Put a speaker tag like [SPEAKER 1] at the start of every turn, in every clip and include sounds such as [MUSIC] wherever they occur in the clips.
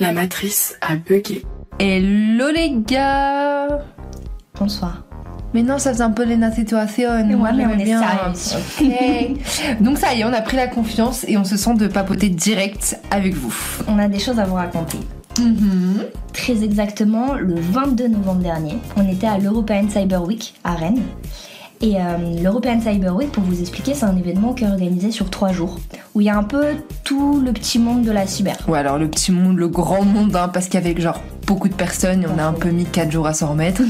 [SPEAKER 1] La matrice a bugué.
[SPEAKER 2] Hello les gars
[SPEAKER 3] Bonsoir.
[SPEAKER 2] Mais non, ça faisait un peu Lena Situation.
[SPEAKER 3] Mais
[SPEAKER 2] Moi,
[SPEAKER 3] ouais, mais on est
[SPEAKER 2] bien. [LAUGHS] Donc ça y est, on a pris la confiance et on se sent de papoter direct avec vous.
[SPEAKER 3] On a des choses à vous raconter.
[SPEAKER 2] Mhm.
[SPEAKER 3] Très exactement, le 22 novembre dernier, on était à l'European Cyber Week à Rennes. Et euh, l'European Cyber Week, pour vous expliquer, c'est un événement qui est organisé sur trois jours, où il y a un peu tout le petit monde de la cyber.
[SPEAKER 2] Ouais, alors le petit monde, le grand monde, hein, parce qu'avec genre beaucoup de personnes, on a un peu mis 4 jours à s'en remettre.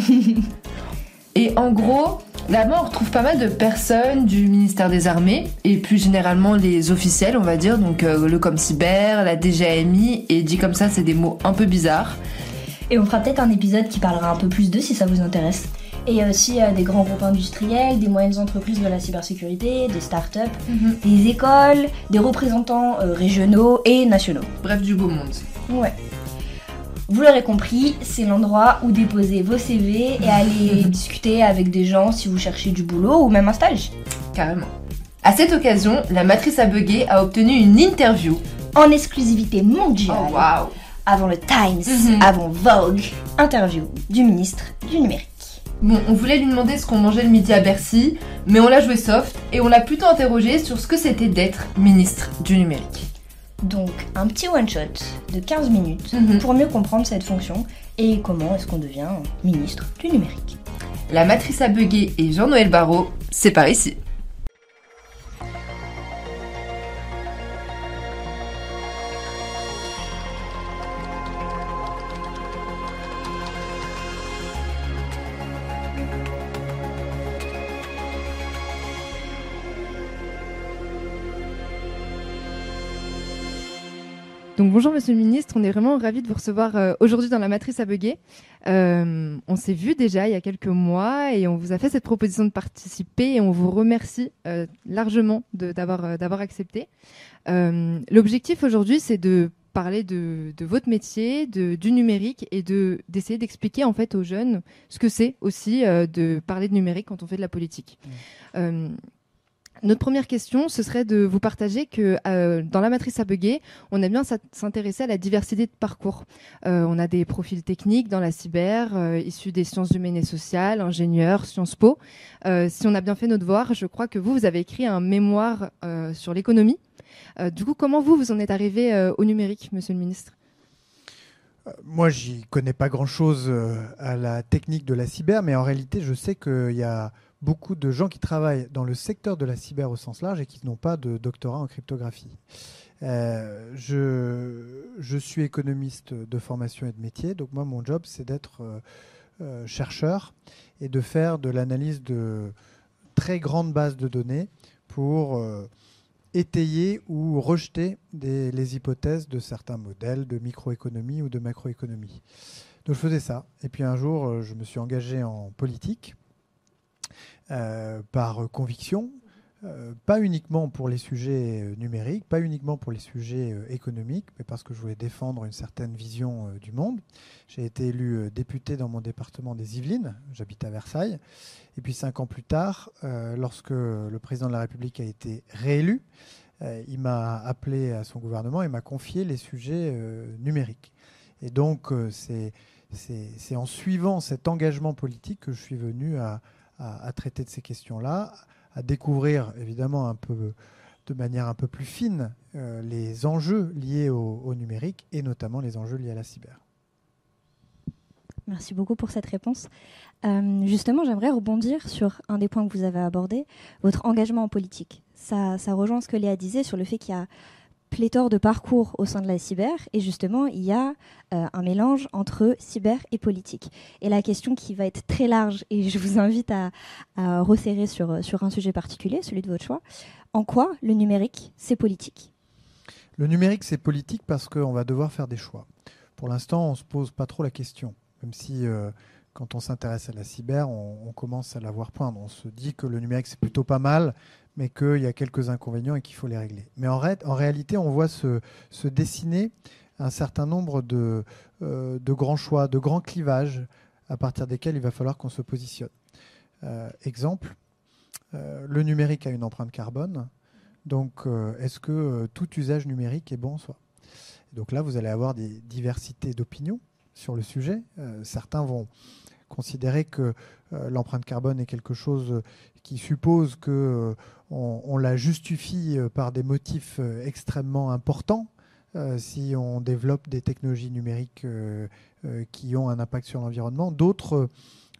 [SPEAKER 2] [LAUGHS] et en gros, là-bas, on retrouve pas mal de personnes du ministère des Armées, et plus généralement les officiels, on va dire, donc euh, le Comcyber, la DGAMI, et dit comme ça, c'est des mots un peu bizarres.
[SPEAKER 3] Et on fera peut-être un épisode qui parlera un peu plus d'eux si ça vous intéresse. Et il y a aussi euh, des grands groupes industriels, des moyennes entreprises de la cybersécurité, des startups, des écoles, des représentants euh, régionaux et nationaux.
[SPEAKER 2] Bref, du beau monde.
[SPEAKER 3] Ouais. Vous l'aurez compris, c'est l'endroit où déposer vos CV et [LAUGHS] aller discuter avec des gens si vous cherchez du boulot ou même un stage.
[SPEAKER 2] Carrément. À cette occasion, la matrice à bugger a obtenu une interview.
[SPEAKER 3] En exclusivité mondiale,
[SPEAKER 2] Oh waouh
[SPEAKER 3] avant le Times,
[SPEAKER 2] Mhm.
[SPEAKER 3] avant Vogue, interview du ministre du numérique.
[SPEAKER 2] Bon, on voulait lui demander ce qu'on mangeait le midi à Bercy, mais on l'a joué soft et on l'a plutôt interrogé sur ce que c'était d'être ministre du numérique.
[SPEAKER 3] Donc un petit one-shot de 15 minutes
[SPEAKER 2] Mhm.
[SPEAKER 3] pour mieux comprendre cette fonction et comment est-ce qu'on devient ministre du numérique.
[SPEAKER 2] La matrice à bugger et Jean-Noël Barrot, c'est par ici.
[SPEAKER 4] Donc bonjour Monsieur le Ministre, on est vraiment ravis de vous recevoir euh, aujourd'hui dans la matrice à bugger. Euh, on s'est vu déjà il y a quelques mois et on vous a fait cette proposition de participer et on vous remercie euh, largement d'avoir euh, d'avoir accepté. L'objectif aujourd'hui c'est de parler de, de votre métier, de, du numérique et de d'essayer d'expliquer en fait aux jeunes ce que c'est aussi de parler de numérique quand on fait de la politique. Euh, notre première question, ce serait de vous partager que euh, dans la matrice à bugger, on aime bien s'intéresser à la diversité de parcours. Euh, on a des profils techniques dans la cyber, euh, issus des sciences humaines et sociales, ingénieurs, Sciences Po. Si on a bien fait notre devoir, je crois que vous, vous avez écrit un mémoire sur l'économie. Du coup, comment vous, vous en êtes arrivé au numérique, monsieur le ministre?
[SPEAKER 5] Moi, j'y connais pas grand-chose à la technique de la cyber, mais en réalité, je sais qu'il y a beaucoup de gens qui travaillent dans le secteur de la cyber au sens large et qui n'ont pas de doctorat en cryptographie. Euh, je, je suis économiste de formation et de métier, donc moi, mon job, c'est d'être euh, euh, chercheur et de faire de l'analyse de très grandes bases de données pour étayer ou rejeter les hypothèses de certains modèles de microéconomie ou de macroéconomie. Donc je faisais ça. Et puis un jour, je me suis engagé en politique euh, par conviction, euh, pas uniquement pour les sujets euh, numériques, pas uniquement pour les sujets économiques, mais parce que je voulais défendre une certaine vision du monde. J'ai été élu député dans mon département des Yvelines, j'habite à Versailles. Et puis cinq ans plus tard, lorsque le président de la République a été réélu, il m'a appelé à son gouvernement et m'a confié les sujets numériques. Et donc, c'est en suivant cet engagement politique que je suis venu à, à- traiter de ces questions-là, à découvrir évidemment un peu de manière un peu plus fine euh, les enjeux liés au, au numérique et notamment les enjeux liés à la cyber.
[SPEAKER 6] Merci beaucoup pour cette réponse. Euh, justement, j'aimerais rebondir sur un des points que vous avez abordé, votre engagement en politique. Ça, ça rejoint ce que Léa disait sur le fait qu'il y a pléthore de parcours au sein de la cyber et justement, il y a euh, un mélange entre cyber et politique. Et la question qui va être très large, et je vous invite à, resserrer sur, sur un sujet particulier, celui de votre choix, en quoi le numérique, c'est politique?
[SPEAKER 5] Le numérique, c'est politique parce qu'on va devoir faire des choix. Pour l'instant, on ne se pose pas trop la question, même si euh, quand on s'intéresse à la cyber, on, commence à la voir poindre. On se dit que le numérique, c'est plutôt pas mal, mais qu'il y a quelques inconvénients et qu'il faut les régler. Mais en, ré- en réalité, on voit se, dessiner un certain nombre de, euh, de grands choix, de grands clivages à partir desquels il va falloir qu'on se positionne. Euh, exemple, euh, le numérique a une empreinte carbone. Donc, est-ce que tout usage numérique est bon en soi? Donc là, vous allez avoir des diversités d'opinions sur le sujet. certains vont considérer que l'empreinte carbone est quelque chose qui suppose que on, la justifie par des motifs extrêmement importants. si on développe des technologies numériques qui ont un impact sur l'environnement. D'autres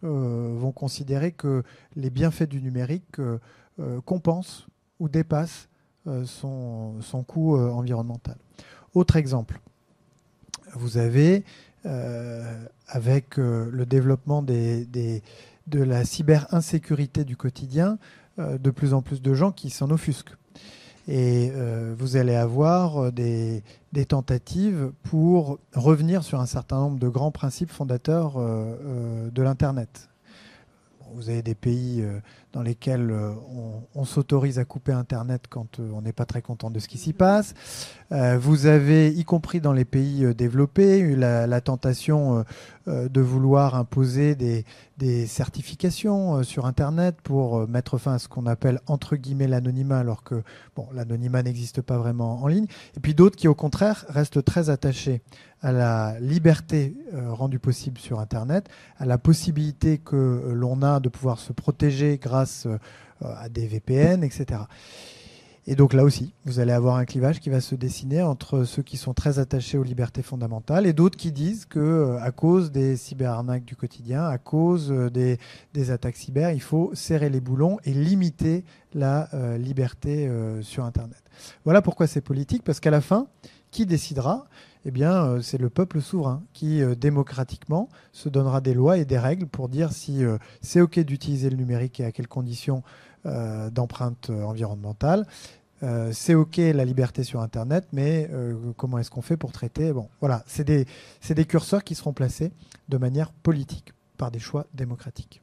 [SPEAKER 5] vont considérer que les bienfaits du numérique compensent ou dépassent son, son, coût environnemental. Autre exemple, vous avez avec le développement de la cyber-insécurité du quotidien, euh, de plus en plus de gens qui s'en offusquent. Et euh, vous allez avoir euh, des, tentatives pour revenir sur un certain nombre de grands principes fondateurs de l'Internet. vous avez des pays dans lesquels on, s'autorise à couper Internet quand on n'est pas très content de ce qui s'y passe. vous avez, y compris dans les pays développés, eu la tentation de vouloir imposer des, certifications euh, sur Internet pour euh, mettre fin à ce qu'on appelle entre guillemets l'anonymat, alors que bon, l'anonymat n'existe pas vraiment en ligne. Et puis d'autres qui, au contraire, restent très attachés à la liberté euh, rendue possible sur Internet, à la possibilité que l'on a de pouvoir se protéger grâce à des VPN, etc. Et donc là aussi, vous allez avoir un clivage qui va se dessiner entre ceux qui sont très attachés aux libertés fondamentales et d'autres qui disent que euh, à cause des cyberarnaques du quotidien, à cause euh, des, attaques cyber, il faut serrer les boulons et limiter la euh, liberté sur Internet. Voilà pourquoi c'est politique, parce qu'à la fin, qui décidera? Eh bien, c'est le peuple souverain qui, démocratiquement, se donnera des lois et des règles pour dire si c'est OK d'utiliser le numérique et à quelles conditions euh, d'empreinte environnementale. Euh, c'est OK la liberté sur Internet, mais euh, comment est-ce qu'on fait pour traiter? Bon, voilà, c'est des, curseurs qui seront placés de manière politique par des choix démocratiques.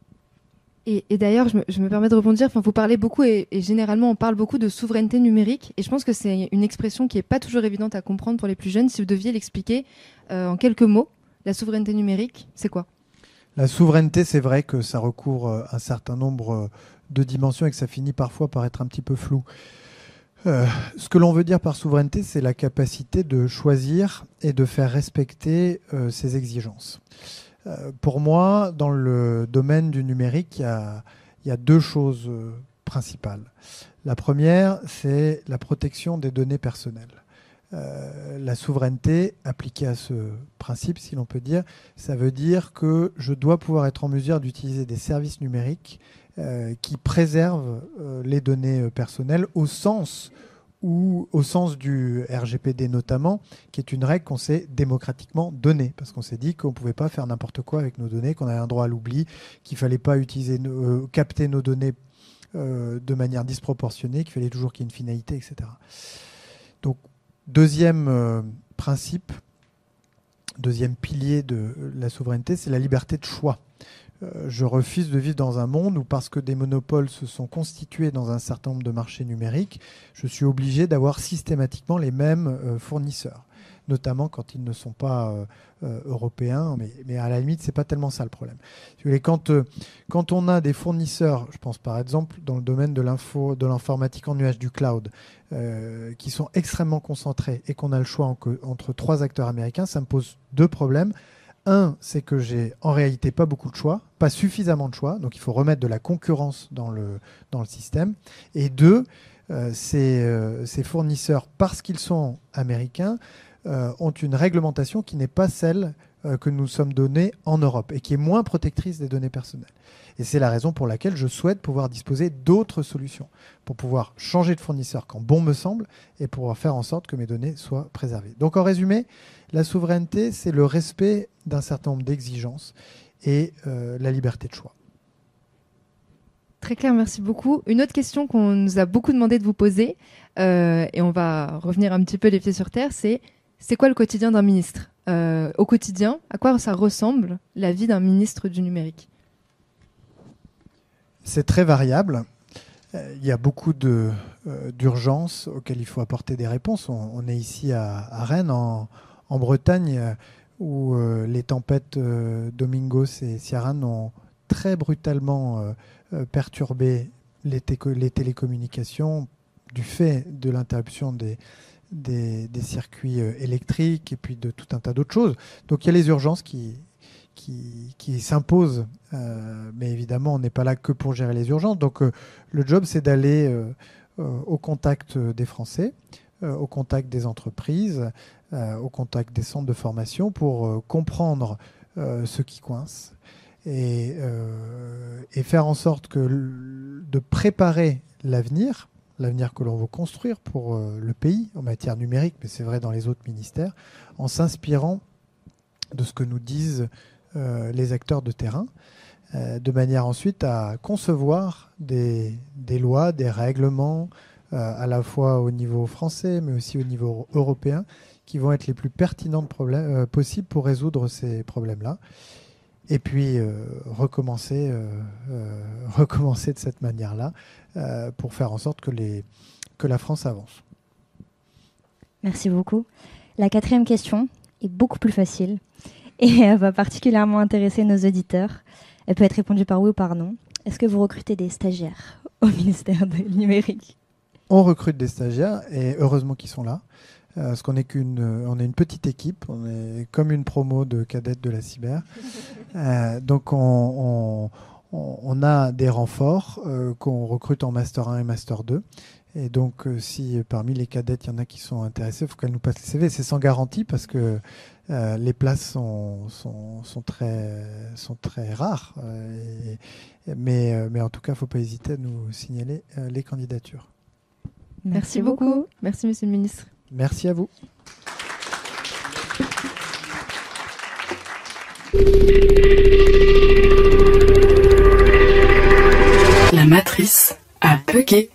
[SPEAKER 4] Et, d'ailleurs, je, me, permets de rebondir. Vous parlez beaucoup et, généralement on parle beaucoup de souveraineté numérique. Et je pense que c'est une expression qui n'est pas toujours évidente à comprendre pour les plus jeunes. Si vous deviez l'expliquer en quelques mots, la souveraineté numérique, c'est quoi?
[SPEAKER 5] La souveraineté, c'est vrai que ça recouvre un certain nombre de dimensions et que ça finit parfois par être un petit peu flou. Euh, ce que l'on veut dire par souveraineté, c'est la capacité de choisir et de faire respecter euh, ses exigences. Euh, pour moi, dans le domaine du numérique, il y a, deux choses principales. La première, c'est la protection des données personnelles. la souveraineté appliquée à ce principe, si l'on peut dire, ça veut dire que je dois pouvoir être en mesure d'utiliser des services numériques euh, qui préserve euh, les données euh, personnelles au sens ou au sens du RGPD notamment, qui est une règle qu'on s'est démocratiquement donnée, parce qu'on s'est dit qu'on ne pouvait pas faire n'importe quoi avec nos données, qu'on avait un droit à l'oubli, qu'il ne fallait pas utiliser, capter nos données de manière disproportionnée, qu'il fallait toujours qu'il y ait une finalité, etc. Donc, deuxième principe, deuxième pilier de la souveraineté, c'est la liberté de choix. Euh, je refuse de vivre dans un monde où, parce que des monopoles se sont constitués dans un certain nombre de marchés numériques, je suis obligé d'avoir systématiquement les mêmes euh, fournisseurs, notamment quand ils ne sont pas euh, européens. Mais, à la limite, c'est pas tellement ça le problème. Quand, quand on a des fournisseurs, je pense par exemple dans le domaine de l'info, de l'informatique en nuage du cloud, qui sont extrêmement concentrés et qu'on a le choix entre trois acteurs américains, ça me pose deux problèmes. Un, c'est que j'ai en réalité pas beaucoup de choix, pas suffisamment de choix, donc il faut remettre de la concurrence dans le, système. Et deux, euh, euh, ces, fournisseurs, parce qu'ils sont américains, euh, ont une réglementation qui n'est pas celle que nous sommes donnés en Europe et qui est moins protectrice des données personnelles. Et c'est la raison pour laquelle je souhaite pouvoir disposer d'autres solutions pour pouvoir changer de fournisseur quand bon me semble et pouvoir faire en sorte que mes données soient préservées. Donc en résumé, la souveraineté, c'est le respect d'un certain nombre d'exigences et euh, la liberté de choix.
[SPEAKER 4] Très clair, merci beaucoup. Une autre question qu'on nous a beaucoup demandé de vous poser, euh, et on va revenir un petit peu les pieds sur terre, c'est c'est quoi le quotidien d'un ministre? Euh, Au quotidien, à quoi ça ressemble la vie d'un ministre du numérique?
[SPEAKER 5] C'est très variable. Il y a beaucoup d'urgences auxquelles il faut apporter des réponses. On, est ici à, Rennes en, Bretagne, euh, où euh, les tempêtes euh, Domingos et Ciaran ont très brutalement perturbé les, télécommunications du fait de l'interruption des, des, circuits électriques et puis de tout un tas d'autres choses. Donc il y a les urgences qui, qui, qui s'imposent, mais évidemment on n'est pas là que pour gérer les urgences. Donc le job c'est d'aller au contact des Français, au contact des entreprises, au contact des centres de formation pour comprendre ce qui coince et, et, faire en sorte que de préparer l'avenir, l'avenir que l'on veut construire pour euh, le pays en matière numérique, mais c'est vrai dans les autres ministères, en s'inspirant de ce que nous disent euh, les acteurs de terrain, euh, de manière ensuite à concevoir des, lois, des règlements, à la fois au niveau français, mais aussi au niveau européen, qui vont être les plus pertinents possibles pour résoudre ces problèmes-là et puis euh, recommencer, euh, euh, [LAUGHS] recommencer de cette manière-là pour faire en sorte que, les, que la France avance.
[SPEAKER 6] Merci beaucoup. La quatrième question est beaucoup plus facile [LAUGHS] et elle va particulièrement intéresser nos auditeurs. Elle peut être répondue par oui ou par non. Est-ce que vous recrutez des stagiaires [LAUGHS] au ministère du numérique?
[SPEAKER 5] On recrute des stagiaires et heureusement qu'ils sont là. Euh, parce qu'on est qu'une, on est une petite équipe, on est comme une promo de cadettes de la cyber. Euh, donc on, a des renforts qu'on recrute en master 1 et master 2. Et donc, si parmi les cadettes, il y en a qui sont intéressés, il faut qu'elles nous passent les CV. C'est sans garantie parce que les places sont, sont, très, sont très rares. mais, mais en tout cas, il ne faut pas hésiter à nous signaler les candidatures.
[SPEAKER 4] Merci, beaucoup. Merci, monsieur le ministre.
[SPEAKER 5] Merci à vous.
[SPEAKER 1] La matrice a bugué.